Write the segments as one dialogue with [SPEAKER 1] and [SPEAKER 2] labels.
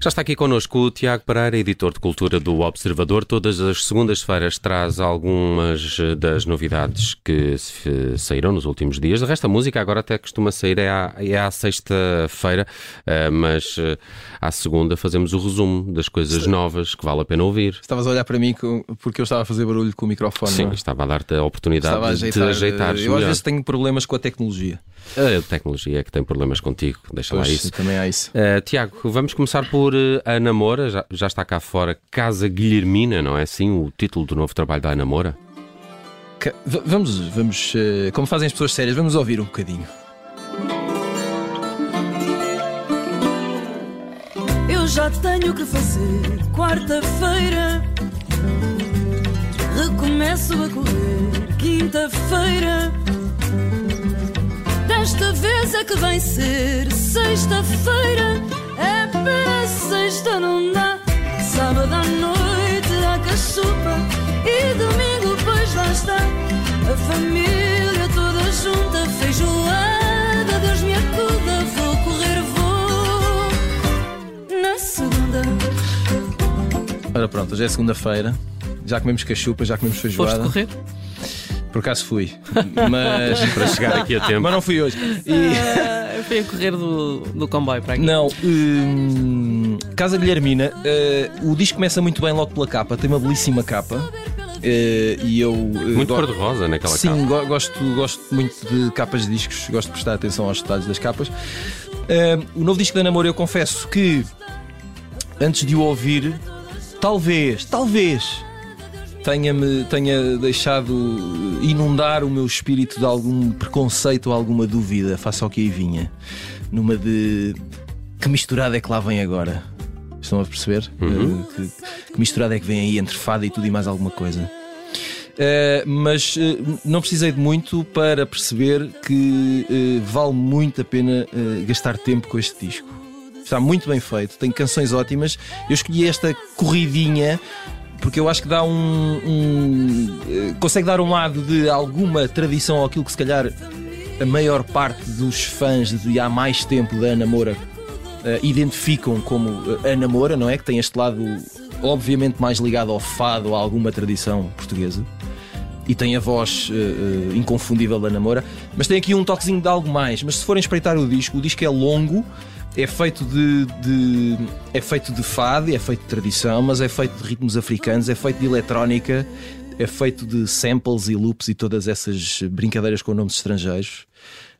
[SPEAKER 1] Já está aqui connosco o Tiago Pereira, editor de cultura do Observador. Todas as segundas-feiras traz algumas eh, das novidades que saíram nos últimos dias. De resto, a música agora até costuma sair é à, é à sexta-feira, eh, mas eh, à segunda fazemos o resumo das coisas novas que vale a pena ouvir.
[SPEAKER 2] Estavas a olhar para mim porque eu estava a fazer barulho com o microfone.
[SPEAKER 1] Sim,
[SPEAKER 2] é?
[SPEAKER 1] estava a dar-te a oportunidade a ajeitar, de ajeitar.
[SPEAKER 2] Eu às vezes tenho problemas com a tecnologia.
[SPEAKER 1] A tecnologia é que tem problemas contigo, deixa
[SPEAKER 2] pois,
[SPEAKER 1] lá isso.
[SPEAKER 2] Também há isso.
[SPEAKER 1] Uh, Tiago, vamos começar por uh, a Namora, já, já está cá fora, Casa Guilhermina, não é assim o título do novo trabalho da Namora?
[SPEAKER 2] vamos, vamos uh, como fazem as pessoas sérias, vamos ouvir um bocadinho.
[SPEAKER 3] Eu já tenho que fazer quarta-feira. Recomeço a correr quinta-feira. Desta vez é que vai ser sexta-feira. Para sexta, não dá. Sábado à noite há cachupa. E domingo, pois lá está. A família toda junta, feijoada. Deus me acuda, vou correr, vou. Na segunda.
[SPEAKER 2] Ora pronto, hoje é segunda-feira. Já comemos cachupa, já comemos feijoada.
[SPEAKER 4] Foste correr?
[SPEAKER 2] Por acaso fui. Mas.
[SPEAKER 1] para chegar aqui a tempo.
[SPEAKER 2] Mas não fui hoje.
[SPEAKER 4] E... Eu fui a correr do, do comboio para aqui.
[SPEAKER 2] Não. Hum, Casa Guilhermina, uh, o disco começa muito bem logo pela capa, tem uma belíssima capa. Uh, e eu. Uh,
[SPEAKER 1] muito cor-de-rosa naquela
[SPEAKER 2] sim,
[SPEAKER 1] capa.
[SPEAKER 2] Sim, go gosto, gosto muito de capas de discos, gosto de prestar atenção aos detalhes das capas. Uh, o novo disco da Namoro, eu confesso que antes de o ouvir, talvez, talvez tenha-me tenha deixado inundar o meu espírito de algum preconceito ou alguma dúvida face ao que aí vinha. Numa de que misturada é que lá vem agora? Estão a perceber? Uhum. Uh, que, que, misturada é que vem aí entre fada e tudo e mais alguma coisa? Uh, mas uh, não precisei de muito para perceber que vale muito a pena gastar tempo com este disco. Está muito bem feito, tem canções ótimas. Eu escolhi esta corridinha porque eu acho que dá um, um, eh, consegue dar um lado de alguma tradição àquilo que se calhar a maior parte dos fãs de há mais tempo da Ana Moura uh, identificam como eh, Ana Moura, não é? Que tem este lado obviamente mais ligado ao fado, a alguma tradição portuguesa. E tem a voz uh, uh, inconfundível da Ana Moura, mas tem aqui um toquezinho de algo mais. Mas se forem espreitar o disco, o disco é longo, é feito de, de, é feito de fado, é feito de tradição, mas é feito de ritmos africanos, é feito de eletrónica, é feito de samples e loops e todas essas brincadeiras com nomes estrangeiros.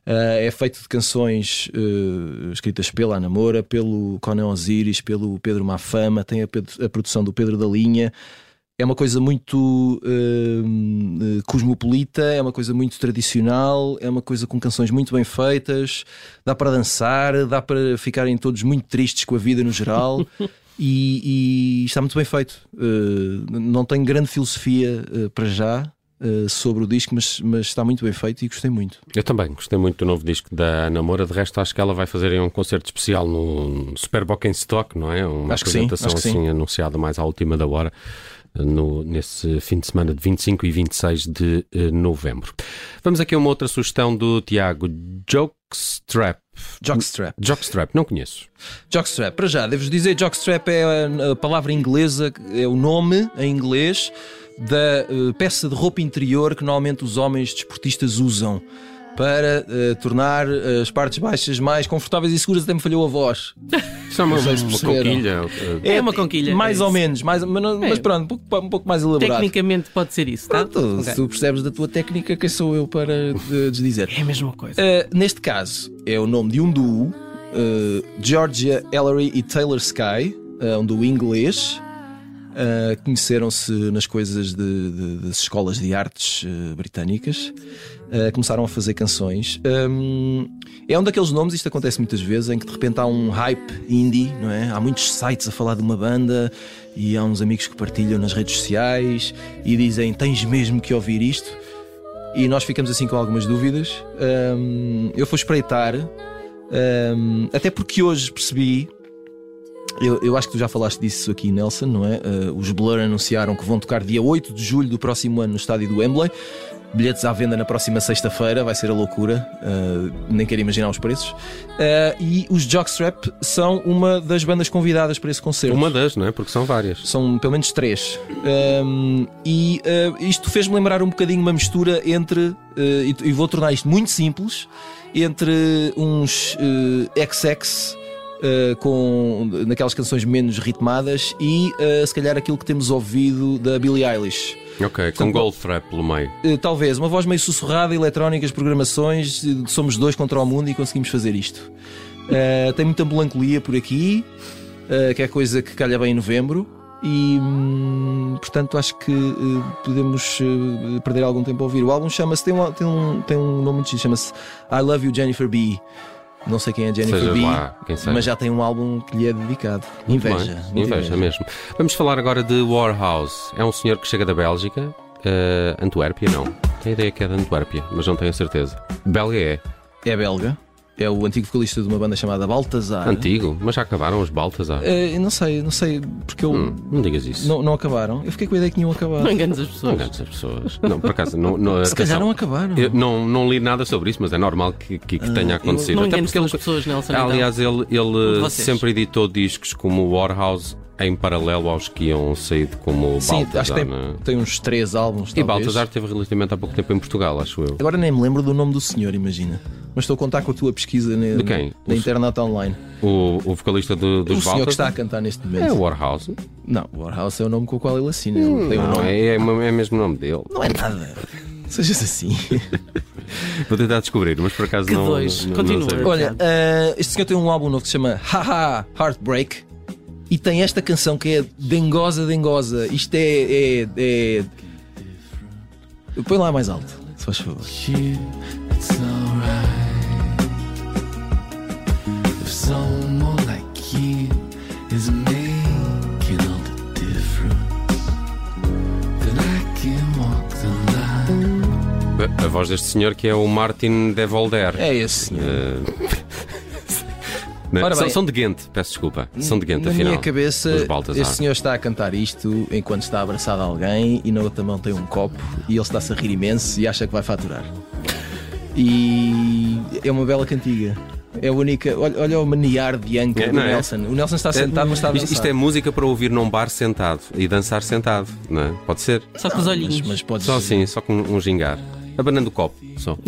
[SPEAKER 2] Uh, é feito de canções uh, escritas pela Ana Moura, pelo Conan Osiris, pelo Pedro Mafama, tem a, a produção do Pedro da Linha é uma coisa muito uh, cosmopolita, é uma coisa muito tradicional, é uma coisa com canções muito bem feitas, dá para dançar, dá para ficarem todos muito tristes com a vida no geral. e, e, está muito bem feito. Uh, não tenho grande filosofia uh, para já, Uh, sobre o disco, mas, mas, está muito bem feito e gostei muito.
[SPEAKER 1] Eu também gostei muito do novo disco da Namora. De resto, acho que ela vai fazer um concerto especial no Super Bock em Stock, não é? Uma
[SPEAKER 2] acho
[SPEAKER 1] apresentação
[SPEAKER 2] que sim,
[SPEAKER 1] assim
[SPEAKER 2] sim.
[SPEAKER 1] anunciada mais à última da hora no, nesse fim de semana de 25 e 26 de uh, novembro. Vamos aqui a uma outra sugestão do Tiago Jokestrap.
[SPEAKER 2] Jockstrap.
[SPEAKER 1] Jockstrap, não conheço.
[SPEAKER 2] Jockstrap, para já, devo dizer, Jockstrap é a, a palavra inglesa, é o nome em inglês da uh, peça de roupa interior que normalmente os homens desportistas usam para uh, tornar uh, as partes baixas mais confortáveis e seguras. Até me falhou a voz.
[SPEAKER 1] Isso é uma, uma, uma conquilha.
[SPEAKER 4] É, é uma conquilha.
[SPEAKER 2] Mais é ou menos, mais, mas, é. mas pronto, um pouco, um pouco, mais elaborado.
[SPEAKER 4] Tecnicamente pode ser isso, tá?
[SPEAKER 2] Pronto, okay. Se tu percebes da tua técnica, quem sou eu para uh, desdizer?
[SPEAKER 4] É a mesma coisa.
[SPEAKER 2] neste caso, é o nome de um duo, Georgia Ellery e Taylor Sky, um duo inglês. Uh, Conheceram-se nas coisas de, de, das escolas de artes uh, britânicas, uh, começaram a fazer canções. Um, é um daqueles nomes, isto acontece muitas vezes, em que de repente há um hype indie, não é? Há muitos sites a falar de uma banda e há uns amigos que partilham nas redes sociais e dizem: tens mesmo que ouvir isto. E nós ficamos assim com algumas dúvidas. Um, eu fui espreitar, um, até porque hoje percebi eu, eu, acho que tu já falaste disso aqui, Nelson, não é? Uh, os Blur anunciaram que vão tocar dia 8 de julho do próximo ano no estádio do Wembley. Bilhetes à venda na próxima sexta-feira, vai ser a loucura, uh, nem quero imaginar os preços. Uh, e os Jockstrap são uma das bandas convidadas para esse concerto.
[SPEAKER 1] Uma das, não é? Porque são várias.
[SPEAKER 2] São pelo menos três. Um, e uh, isto fez-me lembrar um bocadinho uma mistura entre, e, e vou tornar isto muito simples, entre uns uh, XX uh, com naquelas canções menos ritmadas e uh, se calhar aquilo que temos ouvido da Billie Eilish.
[SPEAKER 1] Ok, com Goldfrapp pelo meio.
[SPEAKER 2] Uh, talvez, uma voz meio sussurrada, eletrónicas, programações, somos dois contra o mundo e conseguimos fazer isto. tem muita melancolia por aqui, que é coisa que calha bem em novembro. E hum, portanto acho que podemos perder algum tempo a ouvir. O álbum chama-se, tem, um, tem, um, tem um nome muito chama-se I Love You Jennifer B. Não sei quem é Jennifer
[SPEAKER 1] Seja
[SPEAKER 2] B,
[SPEAKER 1] lá,
[SPEAKER 2] mas já tem um álbum que lhe é dedicado.
[SPEAKER 1] Muito
[SPEAKER 2] inveja,
[SPEAKER 1] bem,
[SPEAKER 2] muita
[SPEAKER 1] inveja mesmo. Vamos falar agora de Warhouse. É um senhor que chega da Bélgica, uh, Antuérpia, não. Tenho a ideia que é de Antuérpia, mas não tenho a certeza. Belga é.
[SPEAKER 2] É belga. É o antigo vocalista de uma banda chamada Baltazar.
[SPEAKER 1] Antigo, mas já acabaram os Baltazar.
[SPEAKER 2] Eh, não sei, não sei, porque eu.
[SPEAKER 1] Hum, não digas isso.
[SPEAKER 2] Não, não acabaram. Eu fiquei com a ideia que tinham acabado.
[SPEAKER 4] Não enganes as
[SPEAKER 1] Não
[SPEAKER 4] pessoas.
[SPEAKER 1] enganes as pessoas. Não, por acaso, não, não,
[SPEAKER 2] Se calhar
[SPEAKER 1] atenção,
[SPEAKER 2] não acabaram.
[SPEAKER 1] eu não, não li nada sobre isso, mas é normal que, que, que tenha acontecido.
[SPEAKER 4] Não
[SPEAKER 1] Até porque ele,
[SPEAKER 4] as pessoas, Nelson. então.
[SPEAKER 1] aliás, ele, ele
[SPEAKER 4] vocês.
[SPEAKER 1] sempre editou discos como o Warhouse em paralelo aos que iam saído como o
[SPEAKER 2] Sim,
[SPEAKER 1] Baltazar.
[SPEAKER 2] acho que tem,
[SPEAKER 1] né?
[SPEAKER 2] tem uns três álbuns.
[SPEAKER 1] E
[SPEAKER 2] talvez.
[SPEAKER 1] Baltazar teve relativamente há pouco tempo em Portugal, acho eu.
[SPEAKER 2] Agora nem me lembro do nome do senhor, imagina. Mas estou a contar com a tua pesquisa na,
[SPEAKER 1] De quem?
[SPEAKER 2] na
[SPEAKER 1] O-
[SPEAKER 2] internet online.
[SPEAKER 1] O, o vocalista do, dos
[SPEAKER 2] o senhor que
[SPEAKER 1] Baltazar
[SPEAKER 2] está a cantar neste
[SPEAKER 1] é
[SPEAKER 2] momento.
[SPEAKER 1] o Warhouse.
[SPEAKER 2] Não, o Warhouse é o nome com o qual ele assina. Ele tem um
[SPEAKER 1] Não,
[SPEAKER 2] nome.
[SPEAKER 1] é, é, é mesmo o nome dele.
[SPEAKER 2] Não é nada. Sejas assim.
[SPEAKER 1] Vou tentar descobrir, mas por acaso
[SPEAKER 4] Que
[SPEAKER 1] não.
[SPEAKER 4] dois.
[SPEAKER 1] não- não
[SPEAKER 4] Continua.
[SPEAKER 2] Olha, ah, este senhor tem um álbum novo que se chama Haha Heartbreak e tem esta canção que é Dengosa Dengosa. Isto é. é, é... Põe lá mais alto, se faz favor.
[SPEAKER 1] A voz deste senhor que é o Martin de Volder.
[SPEAKER 2] É esse senhor.
[SPEAKER 1] Né?
[SPEAKER 2] Ora
[SPEAKER 1] São,
[SPEAKER 2] bem.
[SPEAKER 1] são de Ghent, peço desculpa. São de Ghent,
[SPEAKER 2] Na
[SPEAKER 1] afinal.
[SPEAKER 2] minha cabeça, este senhor está a cantar isto enquanto está abraçado a alguém e na outra mão tem um copo e ele está-se a rir imenso e acha que vai faturar. E é uma bela cantiga. É a única. Olha, olha o maniar de âncara
[SPEAKER 1] É,
[SPEAKER 2] do
[SPEAKER 1] é?
[SPEAKER 2] Nelson. O Nelson está sentado, mas está a
[SPEAKER 1] Isto-
[SPEAKER 2] dançar.
[SPEAKER 1] Isto é música para ouvir num bar sentado e dançar sentado, não é? Pode ser.
[SPEAKER 4] Só com os olhinhos.
[SPEAKER 2] Mas, mas podes.
[SPEAKER 1] Só assim, só com um gingar. Abanando o copo, só.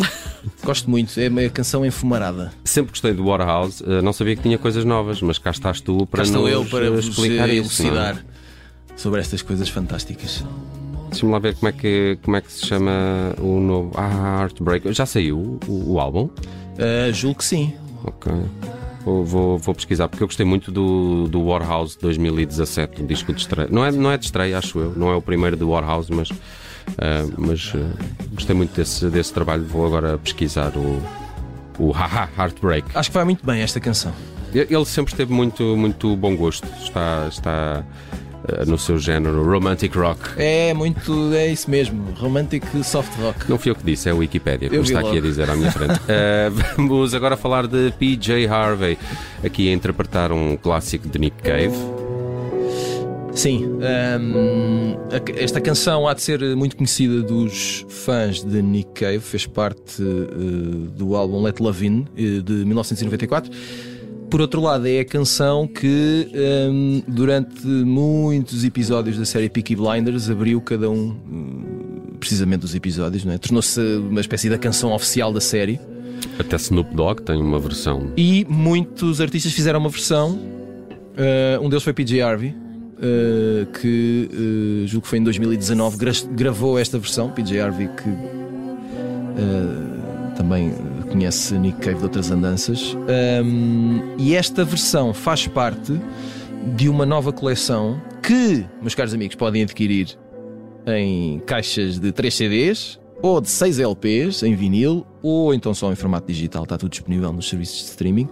[SPEAKER 2] Gosto muito. É uma canção enfumarada.
[SPEAKER 1] Sempre gostei do Warhouse, eh, não sabia que tinha coisas novas, mas cá estás tu para
[SPEAKER 2] Cá estou eu para
[SPEAKER 1] eh, explicar
[SPEAKER 2] eh,
[SPEAKER 1] isso. não é?
[SPEAKER 2] elucidar sobre estas coisas fantásticas.
[SPEAKER 1] Deixa-me lá ver como é, que, como é que se chama o novo. Ah, Heartbreak. Já saiu o, o álbum?
[SPEAKER 2] Ah, julgo que sim.
[SPEAKER 1] Ok. Vou, vou, vou pesquisar, porque eu gostei muito do, do Warhouse 2017, um disco de estreia. Não é, não é de estreia, acho eu. Não é o primeiro do Warhouse, mas, ah, mas ah, gostei muito desse, desse trabalho. Vou agora pesquisar o, o Haha Heartbreak.
[SPEAKER 2] Acho que vai muito bem esta canção.
[SPEAKER 1] Ele sempre teve muito, muito bom gosto. Está, está ah, no seu género romantic rock.
[SPEAKER 2] É muito. É isso mesmo. Romantic soft rock.
[SPEAKER 1] Não fui eu que disse, é a Wikipédia,
[SPEAKER 2] vi
[SPEAKER 1] está aqui a
[SPEAKER 2] logo.
[SPEAKER 1] dizer à minha frente. Vamos agora falar de PJ Harvey, aqui a interpretar um clássico de Nick Cave.
[SPEAKER 2] Sim, a- esta canção há de ser muito conhecida dos fãs de Nick Cave, fez parte eh, do álbum Let Love In eh, de 1994. Por outro lado, é a canção que hum, durante muitos episódios da série Peaky Blinders abriu cada um, hum, precisamente dos episódios, é? tornou-se uma espécie da canção oficial da série.
[SPEAKER 1] Até Snoop Dogg tem uma versão.
[SPEAKER 2] E muitos artistas fizeram uma versão. Uh, um deles foi PJ Harvey, uh, que uh, julgo que foi em 2019, gra- gravou esta versão. PJ Harvey, que uh, também conhece Nick Cave de outras andanças. Um, e esta versão faz parte de uma nova coleção que, meus caros amigos, podem adquirir em caixas de 3 CDs ou de 6 LPs em vinil ou então só em formato digital, está tudo disponível nos serviços de streaming,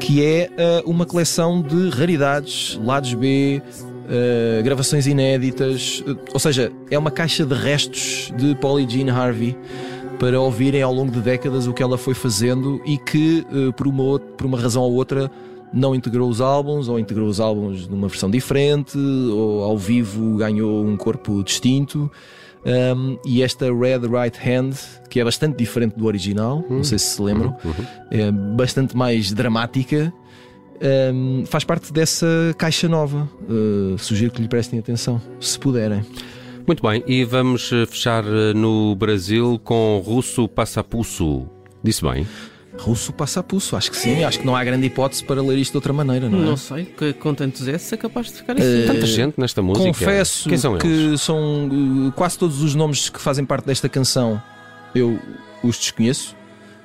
[SPEAKER 2] que é ah, uma coleção de raridades, lados B, ah, gravações inéditas, ah, ou seja, é uma caixa de restos de Polly Jean Harvey para ouvirem ao longo de décadas o que ela foi fazendo e que ah, por, uma, por uma razão ou outra não integrou os álbuns ou integrou os álbuns numa versão diferente ou ao vivo ganhou um corpo distinto. Um, e esta Red Right Hand, que é bastante diferente do original, não sei se se lembram, é bastante mais dramática. Um, faz parte dessa caixa nova. Uh, sugiro que lhe prestem atenção, se puderem.
[SPEAKER 1] Muito bem, e vamos eh, fechar eh, no Brasil com Russo Passapusso. Disse bem?
[SPEAKER 2] Russo passa a pulso, acho que sim. Acho que não há grande hipótese para ler isto de outra maneira, não é?
[SPEAKER 4] Não sei, que com tantos S é capaz de ficar assim.
[SPEAKER 1] Tanta gente nesta música.
[SPEAKER 2] Confesso
[SPEAKER 1] Quem são
[SPEAKER 2] que
[SPEAKER 1] eles?
[SPEAKER 2] são uh, quase todos os nomes que fazem parte desta canção eu os desconheço,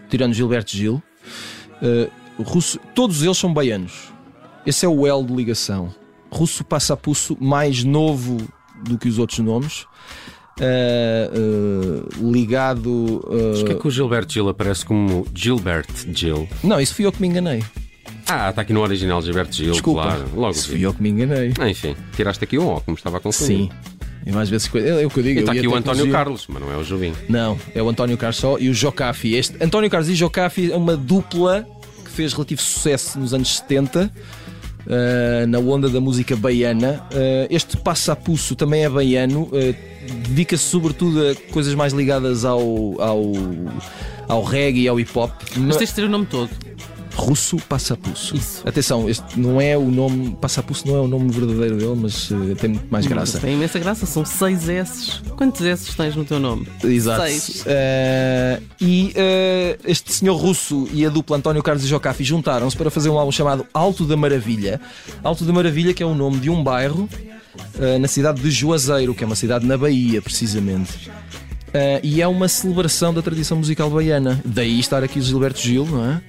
[SPEAKER 2] tirando Gilberto Gil. Uh, Russo, todos eles são baianos. Esse é o L de ligação. Russo passa a pulso mais novo do que os outros nomes. Uh, uh, ligado. uh,
[SPEAKER 1] Mas que é que o Gilberto Gil aparece como Gilbert Gil?
[SPEAKER 2] Não, isso fui eu que me enganei.
[SPEAKER 1] Ah, está aqui no original Gilberto Gil,
[SPEAKER 2] Desculpa.
[SPEAKER 1] claro. Logo
[SPEAKER 2] isso fui eu que me enganei.
[SPEAKER 1] Ah, enfim, tiraste aqui um ó, como estava a confundir.
[SPEAKER 2] Sim. E mais vezes é o que eu digo.
[SPEAKER 1] E está
[SPEAKER 2] eu
[SPEAKER 1] aqui o António. Carlos, mas não é o Jubim.
[SPEAKER 2] Não, é o António Carlos só e o Jocafi. Este António Carlos e Jocafi é uma dupla que fez relativo sucesso nos anos 70. ah, na onda da música baiana. Ah, este Passapuço também é baiano, ah, dedica-se sobretudo a coisas mais ligadas ao, ao, ao reggae e ao hip hop.
[SPEAKER 4] Mas tens de ter o nome todo.
[SPEAKER 2] Russo Passapuço.
[SPEAKER 4] Isso.
[SPEAKER 2] Atenção, este não é o nome. Passapuço não é o nome verdadeiro dele, mas ah, tem muito mais graça.
[SPEAKER 4] Mas Tem imensa graça, são seis S. Quantos S tens no teu nome?
[SPEAKER 2] Exato.
[SPEAKER 4] Seis.
[SPEAKER 2] Eh, e eh, este senhor russo e a dupla António Carlos e Jocafi juntaram-se para fazer um álbum chamado Alto da Maravilha. Alto da Maravilha, que é o nome de um bairro na cidade de Juazeiro, que é uma cidade na Bahia, precisamente. Eh, e é uma celebração da tradição musical baiana. Daí estar aqui o Gilberto Gil, não é?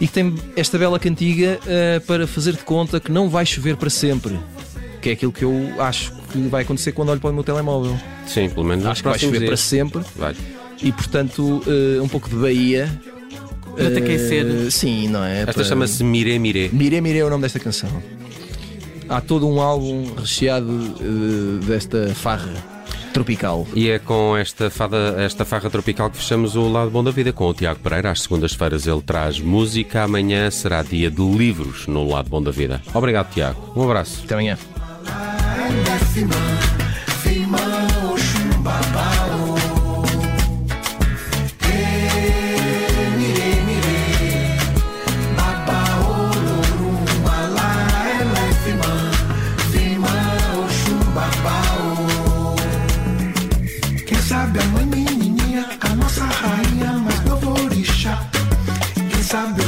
[SPEAKER 2] E que tem esta bela cantiga eh, para fazer de conta que não vai chover para sempre. Que é aquilo que eu acho que vai acontecer quando olho para o meu telemóvel.
[SPEAKER 1] Sim, pelo menos nos
[SPEAKER 2] Acho que vai chover para sempre
[SPEAKER 1] Vai.
[SPEAKER 2] e portanto eh, um pouco de Bahia.
[SPEAKER 4] Para te aquecer.
[SPEAKER 2] Sim, não é?
[SPEAKER 1] Esta
[SPEAKER 2] Para-
[SPEAKER 1] chama-se Mire Mire.
[SPEAKER 2] Mire Mire é o nome desta canção. Há todo um álbum recheado desta farra tropical.
[SPEAKER 1] E é com esta, fada, esta farra tropical que fechamos o Lado Bom da Vida com o Tiago Pereira. Às segundas-feiras ele traz música. Amanhã será dia de livros no Lado Bom da Vida. Obrigado, Tiago. Um abraço.
[SPEAKER 2] Até amanhã.
[SPEAKER 5] Sabe a mãe menininha, a nossa rainha, mas novo orixá. Quem sabe